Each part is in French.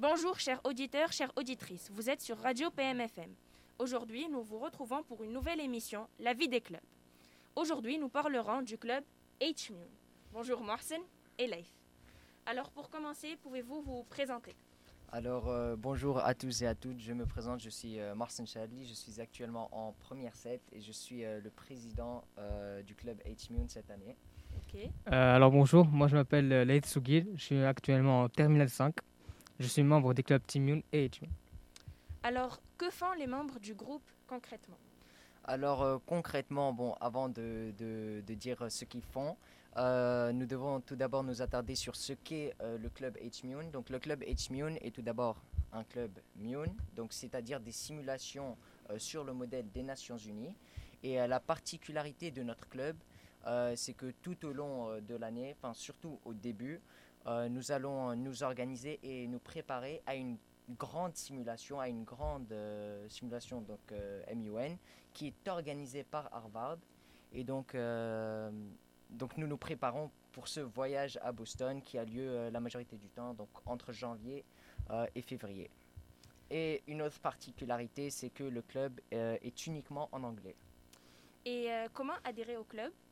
Bonjour chers auditeurs, chères auditrices, vous êtes sur Radio PMFM. Aujourd'hui, nous vous retrouvons pour une nouvelle émission, La vie des clubs. Aujourd'hui, nous parlerons du club h Bonjour Mohsen et Leif. Alors pour commencer, pouvez-vous vous présenter? Alors euh, bonjour à tous et à toutes, je me présente, je suis euh, Marcin Chadli, je suis actuellement en première set et je suis euh, le président euh, du club H-Mune cette année. Ok. Euh, alors bonjour, moi je m'appelle Laïd Sougil, je suis actuellement en Terminal 5. Je suis membre des clubs et Team. Alors, que font les membres du groupe concrètement? Alors euh, concrètement, bon, avant de, de- de dire ce qu'ils font, euh, nous devons tout d'abord nous attarder sur ce qu'est euh, le club H-Mune. Donc le club H-Mune est tout d'abord un club Mune, donc c'est-à-dire des simulations euh, sur le modèle des Nations Unies. Et euh, la particularité de notre club, c'est que tout au long euh, de l'année, enfin surtout au début, euh, nous allons nous organiser et nous préparer à une grande simulation, à une grande euh, simulation donc euh, MUN qui est organisée par Harvard. Et donc, euh, donc nous nous préparons pour ce voyage à Boston qui a lieu euh, la majorité du temps, donc entre janvier euh, et février. Et une autre particularité, c'est que le club euh, est uniquement en anglais. Et euh, comment adhérer au club? Euh,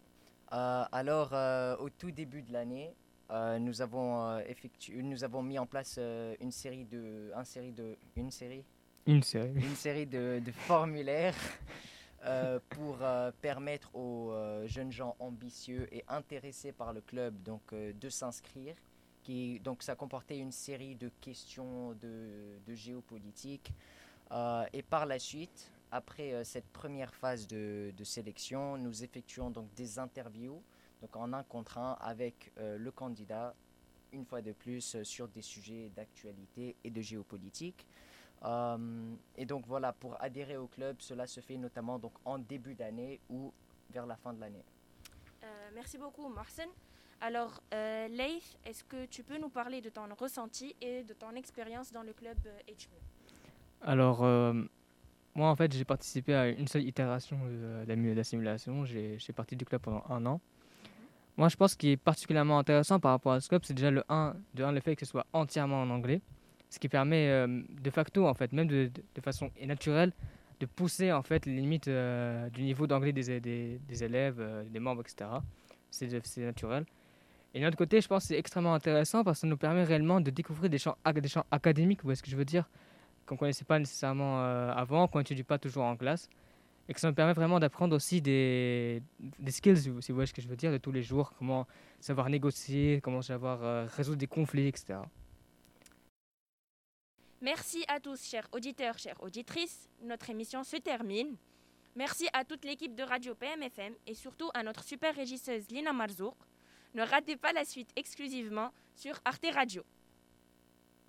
alors, euh, au tout début de l'année, euh, nous avons euh, effectué, nous avons mis en place euh, une série de, un série de, une série, Une série. une série de, de formulaires euh, pour euh, permettre aux euh, jeunes gens ambitieux et intéressés par le club donc euh, de s'inscrire. Qui donc ça comportait une série de questions de, de géopolitique Euh, et par la suite, après euh, cette première phase de, de sélection, nous effectuons donc des interviews donc en un contre un avec euh, le candidat une fois de plus euh, sur des sujets d'actualité et de géopolitique. Euh, et donc voilà, pour adhérer au club, cela se fait notamment donc en début d'année ou vers la fin de l'année. Euh, Merci beaucoup Mohsen. Alors, euh, Leif, est-ce que tu peux nous parler de ton ressenti et de ton expérience dans le club euh, h Alors, euh, moi en fait, j'ai participé à une seule itération de la, simulation. J'ai parti du club pendant un an. Moi, je pense ce qui est particulièrement intéressant par rapport à club, c'est déjà le 1, de un, le fait que ce soit entièrement en anglais. Ce qui permet euh, de facto, en fait, même de, de- façon naturelle, de pousser en fait les limites euh, du niveau d'anglais des, des, élèves, euh, des membres, etc. C'est naturel. Et d'un autre côté, je pense que c'est extrêmement intéressant parce que ça nous permet réellement de découvrir des champs, des champs académiques, vous voyez ce que je veux dire? Qu'on ne connaissait pas nécessairement euh, avant, qu'on n'étudie pas toujours en classe. Et que ça nous permet vraiment d'apprendre aussi des, des skills, si vous si vous voyez ce que je veux dire, de tous les jours, comment savoir négocier, comment savoir euh, résoudre des conflits, etc. Merci à tous, chers auditeurs, chères auditrices. Notre émission se termine. Merci à toute l'équipe de Radio PMFM et surtout à notre super régisseuse Lina Marzouk. Ne ratez pas la suite exclusivement sur Arte Radio.